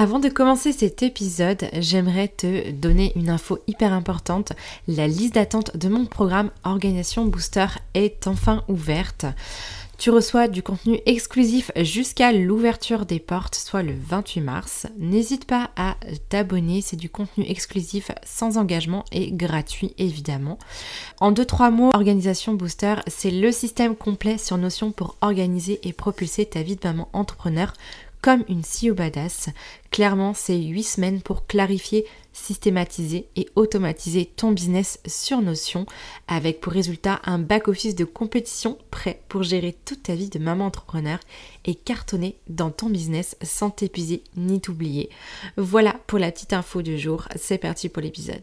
Avant de commencer cet épisode, j'aimerais te donner une info hyper importante. La liste d'attente de mon programme Organisation Booster est enfin ouverte. Tu reçois du contenu exclusif jusqu'à l'ouverture des portes, soit le 28 mars. N'hésite pas à t'abonner, c'est du contenu exclusif sans engagement et gratuit évidemment. En 2-3 mots, Organisation Booster, c'est le système complet sur Notion pour organiser et propulser ta vie de maman entrepreneur comme une CEO badass. Clairement, c'est 8 semaines pour clarifier, systématiser et automatiser ton business sur Notion avec pour résultat un back-office de compétition prêt pour gérer toute ta vie de maman entrepreneur et cartonner dans ton business sans t'épuiser ni t'oublier. Voilà pour la petite info du jour. C'est parti pour l'épisode.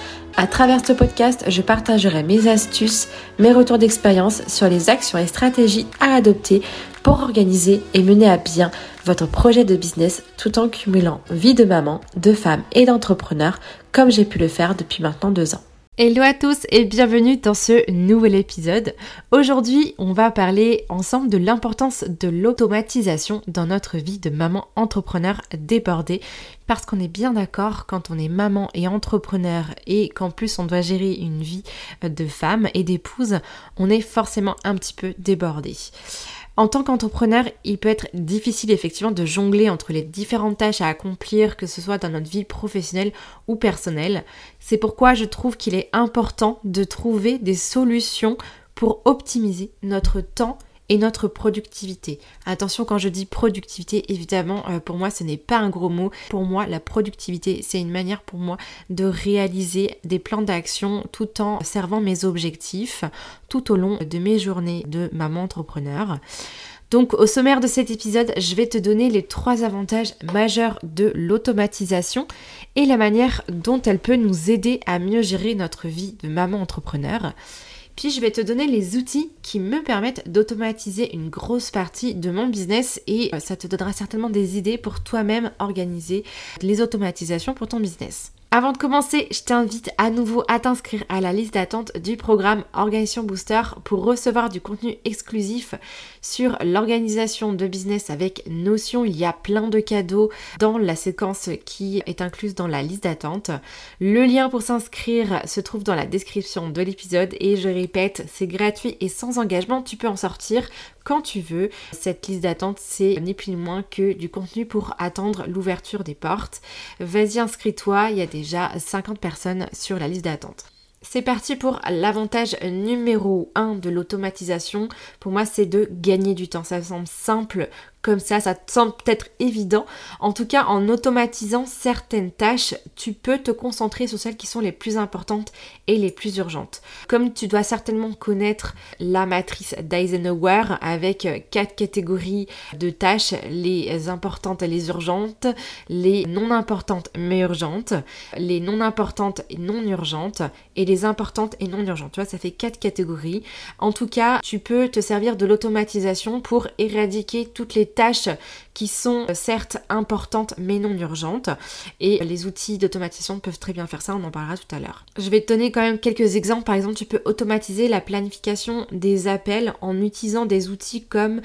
À travers ce podcast, je partagerai mes astuces, mes retours d'expérience sur les actions et stratégies à adopter pour organiser et mener à bien votre projet de business tout en cumulant vie de maman, de femme et d'entrepreneur comme j'ai pu le faire depuis maintenant deux ans. Hello à tous et bienvenue dans ce nouvel épisode. Aujourd'hui, on va parler ensemble de l'importance de l'automatisation dans notre vie de maman entrepreneur débordée parce qu'on est bien d'accord quand on est maman et entrepreneur et qu'en plus on doit gérer une vie de femme et d'épouse, on est forcément un petit peu débordé. En tant qu'entrepreneur, il peut être difficile effectivement de jongler entre les différentes tâches à accomplir, que ce soit dans notre vie professionnelle ou personnelle. C'est pourquoi je trouve qu'il est important de trouver des solutions pour optimiser notre temps et notre productivité. Attention quand je dis productivité, évidemment euh, pour moi ce n'est pas un gros mot. Pour moi la productivité c'est une manière pour moi de réaliser des plans d'action tout en servant mes objectifs tout au long de mes journées de maman entrepreneur. Donc au sommaire de cet épisode, je vais te donner les trois avantages majeurs de l'automatisation et la manière dont elle peut nous aider à mieux gérer notre vie de maman entrepreneur. Puis je vais te donner les outils qui me permettent d'automatiser une grosse partie de mon business et euh, ça te donnera certainement des idées pour toi-même organiser les automatisations pour ton business. Avant de commencer, je t'invite à nouveau à t'inscrire à la liste d'attente du programme Organisation Booster pour recevoir du contenu exclusif sur l'organisation de business avec Notion. Il y a plein de cadeaux dans la séquence qui est incluse dans la liste d'attente. Le lien pour s'inscrire se trouve dans la description de l'épisode et je répète, c'est gratuit et sans engagement. Tu peux en sortir quand tu veux. Cette liste d'attente, c'est ni plus ni moins que du contenu pour attendre l'ouverture des portes. Vas-y, inscris-toi, il y a déjà 50 personnes sur la liste d'attente. C'est parti pour l'avantage numéro 1 de l'automatisation. Pour moi, c'est de gagner du temps. Ça semble simple comme ça, ça te semble peut-être évident. En tout cas, en automatisant certaines tâches, tu peux te concentrer sur celles qui sont les plus importantes et les plus urgentes. Comme tu dois certainement connaître la matrice d'Eisenhower avec quatre catégories de tâches, les importantes et les urgentes, les non importantes mais urgentes, les non importantes et non urgentes et les importantes et non urgentes. Tu vois, ça fait quatre catégories. En tout cas, tu peux te servir de l'automatisation pour éradiquer toutes les tâches qui sont euh, certes importantes mais non urgentes et les outils d'automatisation peuvent très bien faire ça, on en parlera tout à l'heure. Je vais te donner quand même quelques exemples, par exemple tu peux automatiser la planification des appels en utilisant des outils comme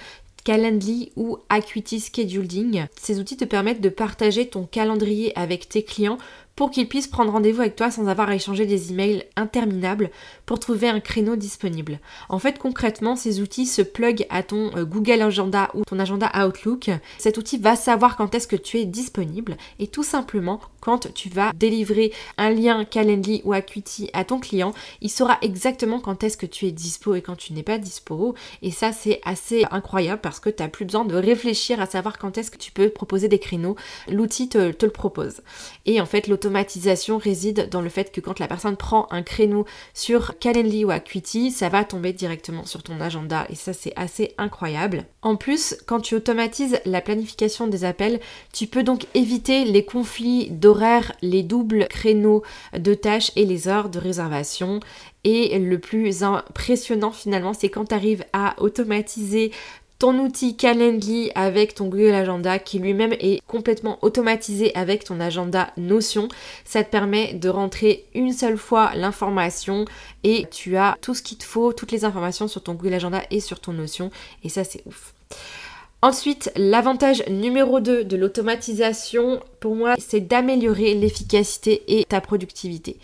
Calendly ou Acuity Scheduling. Ces outils te permettent de partager ton calendrier avec tes clients pour qu'ils puissent prendre rendez-vous avec toi sans avoir à échanger des emails interminables pour trouver un créneau disponible. En fait, concrètement, ces outils se plug à ton euh, Google Agenda ou ton agenda Outlook. Cet outil va savoir quand est-ce que tu es disponible et tout simplement quand tu vas délivrer un lien Calendly ou Acuity à ton client, il saura exactement quand est-ce que tu es dispo et quand tu n'es pas dispo. Et ça, c'est assez incroyable parce que tu n'as plus besoin de réfléchir à savoir quand est-ce que tu peux proposer des créneaux. L'outil te, le propose. Et en fait, réside dans le fait que quand la personne prend un créneau sur Calendly ou Acuity, ça va tomber directement sur ton agenda et ça c'est assez incroyable. En plus, quand tu automatises la planification des appels, tu peux donc éviter les conflits d'horaires, les doubles créneaux de tâches et les heures de réservation et le plus impressionnant finalement, c'est quand tu arrives à automatiser ton outil Calendly avec ton Google Agenda qui lui-même est complètement automatisé avec ton agenda Notion. Ça te permet de rentrer une seule fois l'information et tu as tout ce qu'il te faut, toutes les informations sur ton Google Agenda et sur ton Notion et ça c'est ouf. Ensuite, l'avantage numéro 2 de l'automatisation, pour moi, c'est d'améliorer l'efficacité et ta productivité.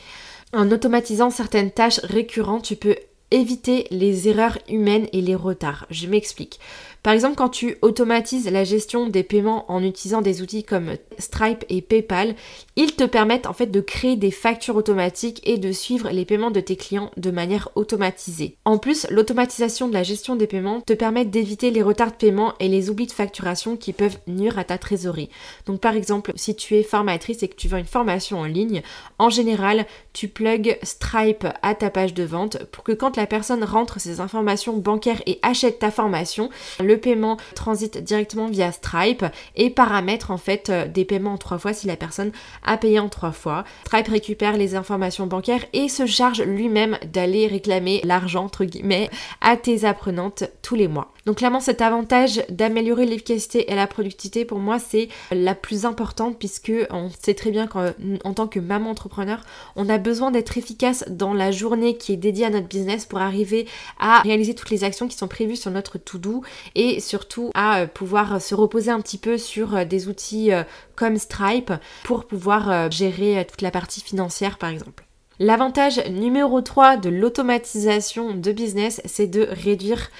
En automatisant certaines tâches récurrentes, tu peux éviter les erreurs humaines et les retards. Je m'explique. Par exemple, quand tu automatises la gestion des paiements en utilisant des outils comme Stripe et PayPal, ils te permettent en fait de créer des factures automatiques et de suivre les paiements de tes clients de manière automatisée. En plus, l'automatisation de la gestion des paiements te permet d'éviter les retards de paiement et les oublis de facturation qui peuvent nuire à ta trésorerie. Donc par exemple, si tu es formatrice et que tu veux une formation en ligne, en général, tu plugs Stripe à ta page de vente pour que quand la personne rentre ses informations bancaires et achète ta formation, paiement transite directement via Stripe et paramètre en fait euh, des paiements en trois fois si la personne a payé en trois fois. Stripe récupère les informations bancaires et se charge lui-même d'aller réclamer l'argent entre guillemets à tes apprenantes tous les mois. Donc clairement cet avantage d'améliorer l'efficacité et la productivité pour moi c'est la plus importante puisque on sait très bien qu'en tant que maman entrepreneur on a besoin d'être efficace dans la journée qui est dédiée à notre business pour arriver à réaliser toutes les actions qui sont prévues sur notre to-do et surtout à euh, pouvoir se reposer un petit peu sur euh, des outils euh, comme Stripe pour pouvoir gérer toute la partie financière par exemple. L'avantage numéro 3 de l'automatisation de business, c'est de réduire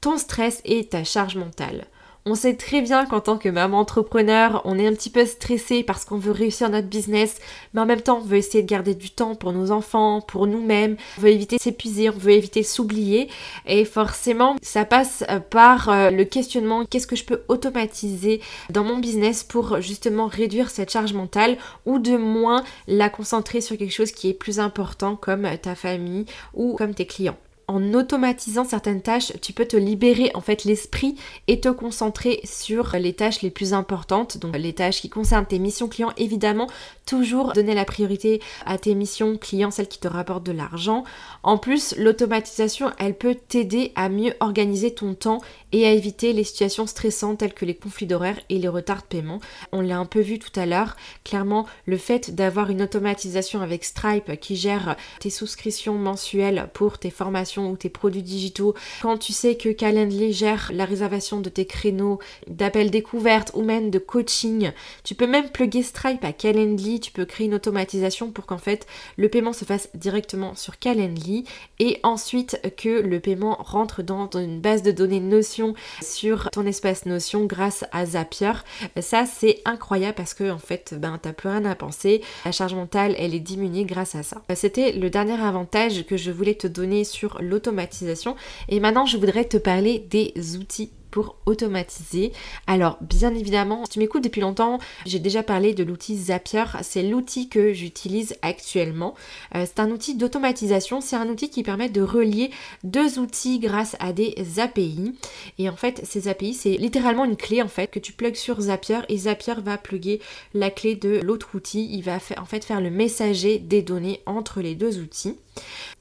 ton stress et ta charge mentale. On sait très bien qu'en tant que maman entrepreneur, on est un petit peu stressé parce qu'on veut réussir notre business, mais en même temps, on veut essayer de garder du temps pour nos enfants, pour nous-mêmes, on veut éviter s'épuiser, on veut éviter s'oublier. Et forcément, ça passe euh, par euh, le questionnement qu'est-ce que je peux automatiser dans mon business pour justement réduire cette charge mentale ou de moins la concentrer sur quelque chose qui est plus important comme ta famille ou comme tes clients en automatisant certaines tâches, tu peux te libérer en fait l'esprit et te concentrer sur les tâches les plus importantes, donc les tâches qui concernent tes missions clients évidemment, toujours donner la priorité à tes missions clients, celles qui te rapportent de l'argent. En plus, l'automatisation, elle peut t'aider à mieux organiser ton temps et à éviter les situations stressantes telles que les conflits d'horaires et les retards de paiement. On l'a un peu vu tout à l'heure, clairement le fait d'avoir une automatisation avec Stripe qui gère tes souscriptions mensuelles pour tes formations ou tes produits digitaux, quand tu sais que Calendly gère la réservation de tes créneaux d'appels découvertes ou même de coaching, tu peux même plugger Stripe à Calendly, tu peux créer une automatisation pour qu'en fait le paiement se fasse directement sur Calendly et ensuite que le paiement rentre dans une base de données Notion sur ton espace Notion grâce à Zapier. Ça c'est incroyable parce que en fait ben t'as plus rien à penser, la charge mentale elle est diminuée grâce à ça. C'était le dernier avantage que je voulais te donner sur l'automatisation. Et maintenant, je voudrais te parler des outils pour automatiser. Alors bien évidemment, si tu m'écoutes depuis longtemps, j'ai déjà parlé de l'outil Zapier. C'est l'outil que j'utilise actuellement. Euh, c'est un outil d'automatisation. C'est un outil qui permet de relier deux outils grâce à des API. Et en fait, ces API, c'est littéralement une clé en fait que tu plugues sur Zapier et Zapier va pluguer la clé de l'autre outil. Il va en fait faire le messager des données entre les deux outils.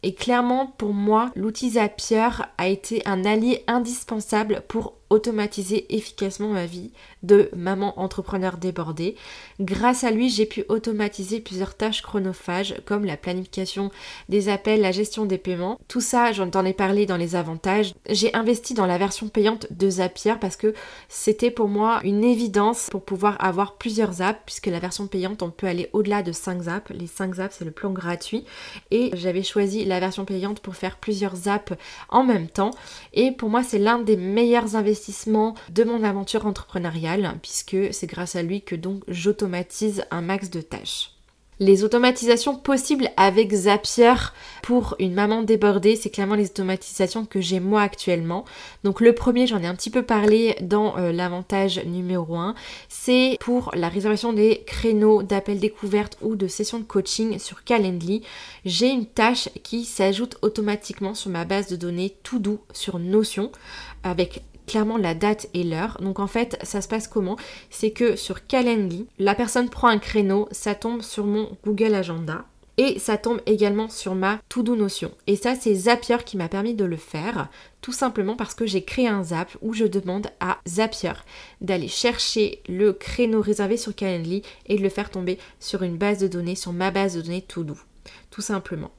Et clairement, pour moi, l'outil Zapier a été un allié indispensable pour automatiser efficacement ma vie de maman entrepreneur débordée. Grâce à lui, j'ai pu automatiser plusieurs tâches chronophages comme la planification des appels, la gestion des paiements. Tout ça, j'en ai parlé dans les avantages. J'ai investi dans la version payante de Zapier parce que c'était pour moi une évidence pour pouvoir avoir plusieurs apps puisque la version payante, on peut aller au-delà de 5 apps. Les 5 apps, c'est le plan gratuit et j'avais choisi la version payante pour faire plusieurs apps en même temps et pour moi, c'est l'un des meilleurs investissements de mon aventure entrepreneuriale puisque c'est grâce à lui que donc j'automatise un max de tâches. Les automatisations possibles avec Zapier pour une maman débordée, c'est clairement les automatisations que j'ai moi actuellement. Donc le premier, j'en ai un petit peu parlé dans euh, l'avantage numéro 1, c'est pour la réservation des créneaux d'appel découverte ou de sessions de coaching sur Calendly. J'ai une tâche qui s'ajoute automatiquement sur ma base de données tout doux sur Notion avec clairement la date et l'heure. Donc en fait, ça se passe comment? C'est que sur Calendly, la personne prend un créneau, ça tombe sur mon Google Agenda. Et ça tombe également sur ma To-Do Notion. Et ça, c'est Zapier qui m'a permis de le faire, tout simplement parce que j'ai créé un Zap où je demande à Zapier d'aller chercher le créneau réservé sur Calendly et de le faire tomber sur une base de données, sur ma base de données To-Do, tout simplement.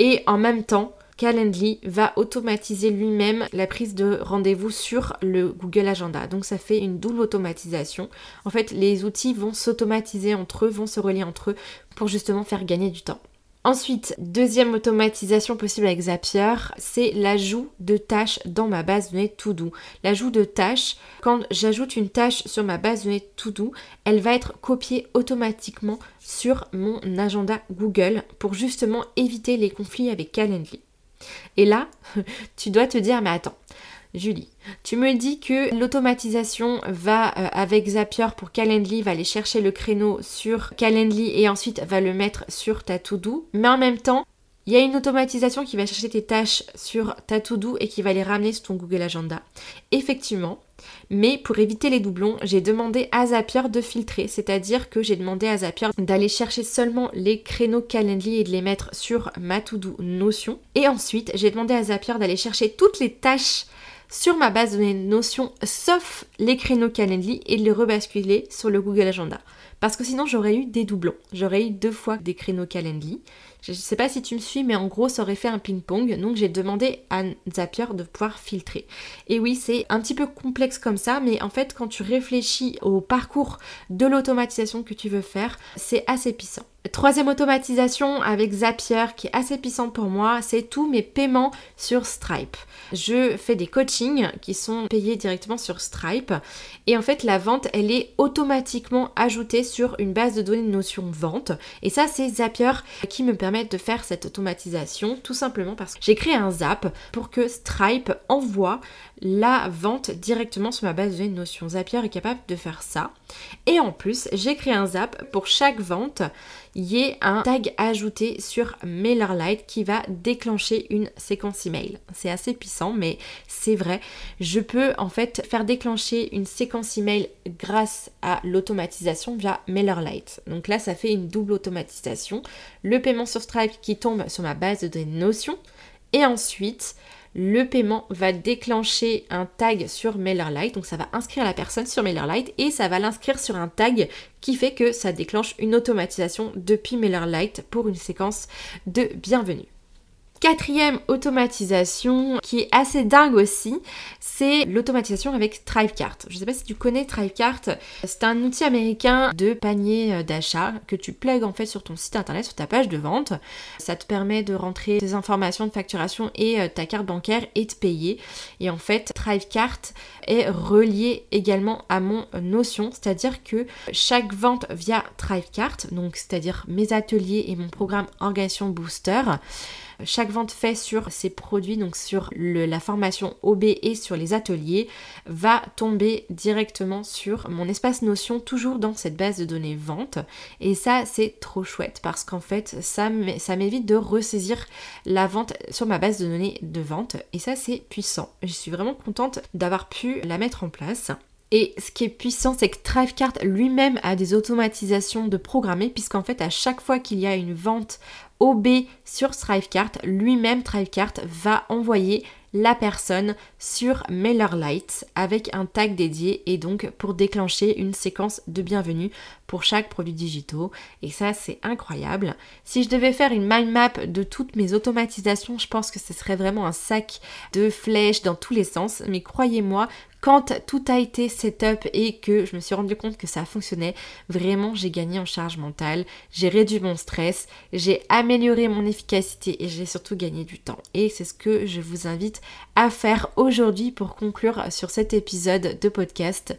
Et en même temps, Calendly va automatiser lui-même la prise de rendez-vous sur le Google Agenda. Donc ça fait une double automatisation. En fait, les outils vont s'automatiser entre eux, vont se relier entre eux pour justement faire gagner du temps. Ensuite, deuxième automatisation possible avec Zapier, c'est l'ajout de tâches dans ma base de données To-Do. L'ajout de tâches, quand j'ajoute une tâche sur ma base de données To-Do, elle va être copiée automatiquement sur mon agenda Google pour justement éviter les conflits avec Calendly. Et là, tu dois te dire, mais attends, Julie, tu me dis que l'automatisation va euh, avec Zapier pour Calendly, va aller chercher le créneau sur Calendly et ensuite va le mettre sur ta mais en même temps, il y a une automatisation qui va chercher tes tâches sur ta et qui va les ramener sur ton Google Agenda. Effectivement, mais pour éviter les doublons, j'ai demandé à Zapier de filtrer, c'est-à-dire que j'ai demandé à Zapier d'aller chercher seulement les créneaux Calendly et de les mettre sur ma to-do Notion. Et ensuite, j'ai demandé à Zapier d'aller chercher toutes les tâches sur ma base de données Notion, sauf les créneaux Calendly, et de les rebasculer sur le Google Agenda. Parce que sinon, j'aurais eu des doublons. J'aurais eu deux fois des créneaux Calendly. Je ne sais pas si tu me suis, mais en gros, ça aurait fait un ping-pong. Donc, j'ai demandé à Zapier de pouvoir filtrer. Et oui, c'est un petit peu complexe comme ça, mais en fait, quand tu réfléchis au parcours de l'automatisation que tu veux faire, c'est assez puissant. Troisième automatisation avec Zapier qui est assez puissante pour moi, c'est tous mes paiements sur Stripe. Je fais des coachings qui sont payés directement sur Stripe et en fait la vente elle est automatiquement ajoutée sur une base de données de notion vente et ça c'est Zapier qui me permet de faire cette automatisation tout simplement parce que j'ai créé un Zap pour que Stripe envoie la vente directement sur ma base de données de notion. Zapier est capable de faire ça et en plus j'ai créé un Zap pour chaque vente y ait un tag ajouté sur MailerLite qui va déclencher une séquence email. C'est assez puissant, mais c'est vrai. Je peux en fait faire déclencher une séquence email grâce à l'automatisation via MailerLite. Donc là, ça fait une double automatisation. Le paiement sur Stripe qui tombe sur ma base de données Notion. Et ensuite, le paiement va déclencher un tag sur MailerLite. Donc ça va inscrire la personne sur MailerLite et ça va l'inscrire sur un tag qui fait que ça déclenche une automatisation depuis MailerLite pour une séquence de bienvenue. Quatrième automatisation qui est assez dingue aussi, c'est l'automatisation avec Thrivecart. Je ne sais pas si tu connais Thrivecart, c'est un outil américain de panier euh, d'achat que tu plugues en fait sur ton site internet, sur ta page de vente. Ça te permet de rentrer tes informations de facturation et euh, ta carte bancaire et de payer. Et en fait, Thrivecart est relié également à mon Notion, c'est-à-dire que chaque vente via Thrivecart, donc c'est-à-dire mes ateliers et mon programme Organisation Booster, chaque vente faite sur ces produits, donc sur la formation OB et sur les ateliers, va tomber directement sur mon espace Notion, toujours dans cette base de données vente. Et ça, c'est trop chouette parce qu'en fait, ça m'évite de ressaisir la vente sur ma base de données de vente. Et ça, c'est puissant. Je suis vraiment contente d'avoir pu la mettre en place. Et ce qui est puissant, c'est que Thrivecart lui-même a des automatisations de programmer, puisqu'en fait, à chaque fois qu'il y a une vente OB sur Thrivecart, lui-même Thrivecart va envoyer la personne sur MailerLite avec un tag dédié et donc pour déclencher une séquence de bienvenue pour chaque produit digitaux et ça c'est incroyable. Si je devais faire une mind map de toutes mes automatisations, je pense que ce serait vraiment un sac de flèches dans tous les sens mais croyez-moi quand tout a été setup et que je me suis rendu compte que ça fonctionnait, vraiment j'ai gagné en charge mentale, j'ai réduit mon stress, j'ai amélioré mon efficacité et j'ai surtout gagné du temps. Et c'est ce que je vous invite à faire aujourd'hui pour conclure sur cet épisode de podcast.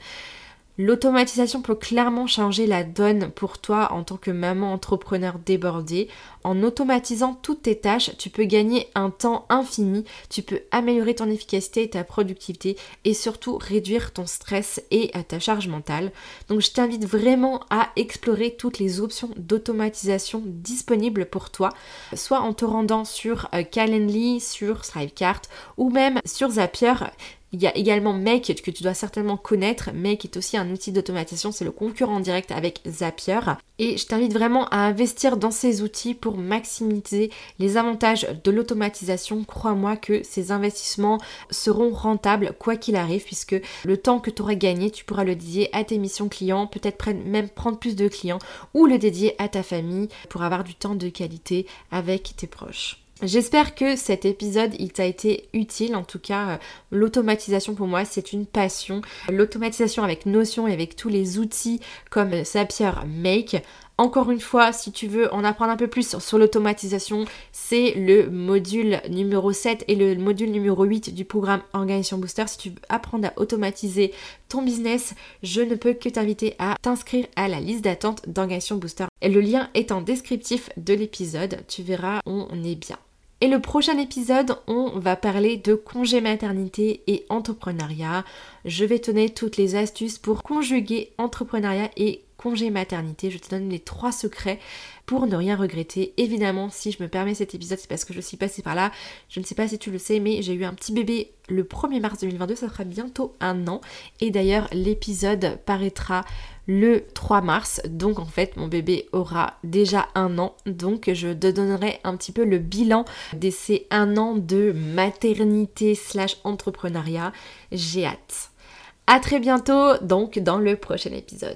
L'automatisation peut clairement changer la donne pour toi en tant que maman entrepreneur débordée. En automatisant toutes tes tâches, tu peux gagner un temps infini, tu peux améliorer ton efficacité et ta productivité et surtout réduire ton stress et euh, ta charge mentale. Donc je t'invite vraiment à explorer toutes les options d'automatisation disponibles pour toi, soit en te rendant sur euh, Calendly, sur Thrivecart ou même sur Zapier. Il y a également Make que tu dois certainement connaître. Make est aussi un outil d'automatisation, c'est le concurrent direct avec Zapier. Et je t'invite vraiment à investir dans ces outils pour maximiser les avantages de l'automatisation. Crois-moi que ces investissements seront rentables quoi qu'il arrive puisque le temps que tu auras gagné, tu pourras le dédier à tes missions clients, peut-être même prendre plus de clients ou le dédier à ta famille pour avoir du temps de qualité avec tes proches. J'espère que cet épisode il t'a été utile. En tout cas, euh, l'automatisation pour moi c'est une passion. L'automatisation avec Notion et avec tous les outils comme Zapier Make. Encore une fois, si tu veux en apprendre un peu plus sur l'automatisation, c'est le module numéro 7 et le module numéro 8 du programme Organisation Booster. Si tu veux apprendre à automatiser ton business, je ne peux que t'inviter à t'inscrire à la liste d'attente d'Organisation Booster. Et le lien est en descriptif de l'épisode. Tu verras, on est bien. Et le prochain épisode, on va parler de congé maternité et entrepreneuriat. Je vais donner toutes les astuces pour conjuguer entrepreneuriat et congé maternité. Je te donne les trois secrets pour ne rien regretter. Évidemment, si je me permets cet épisode, c'est parce que je suis passée par là. Je ne sais pas si tu le sais, mais j'ai eu un petit bébé le 1er mars 2022, ça fera bientôt un an. Et d'ailleurs, l'épisode paraîtra le 3 mars. Donc en fait, mon bébé aura déjà un an. Donc je te donnerai un petit peu le bilan de ces un an de maternité slash entrepreneuriat. J'ai hâte. À très bientôt donc dans le prochain épisode.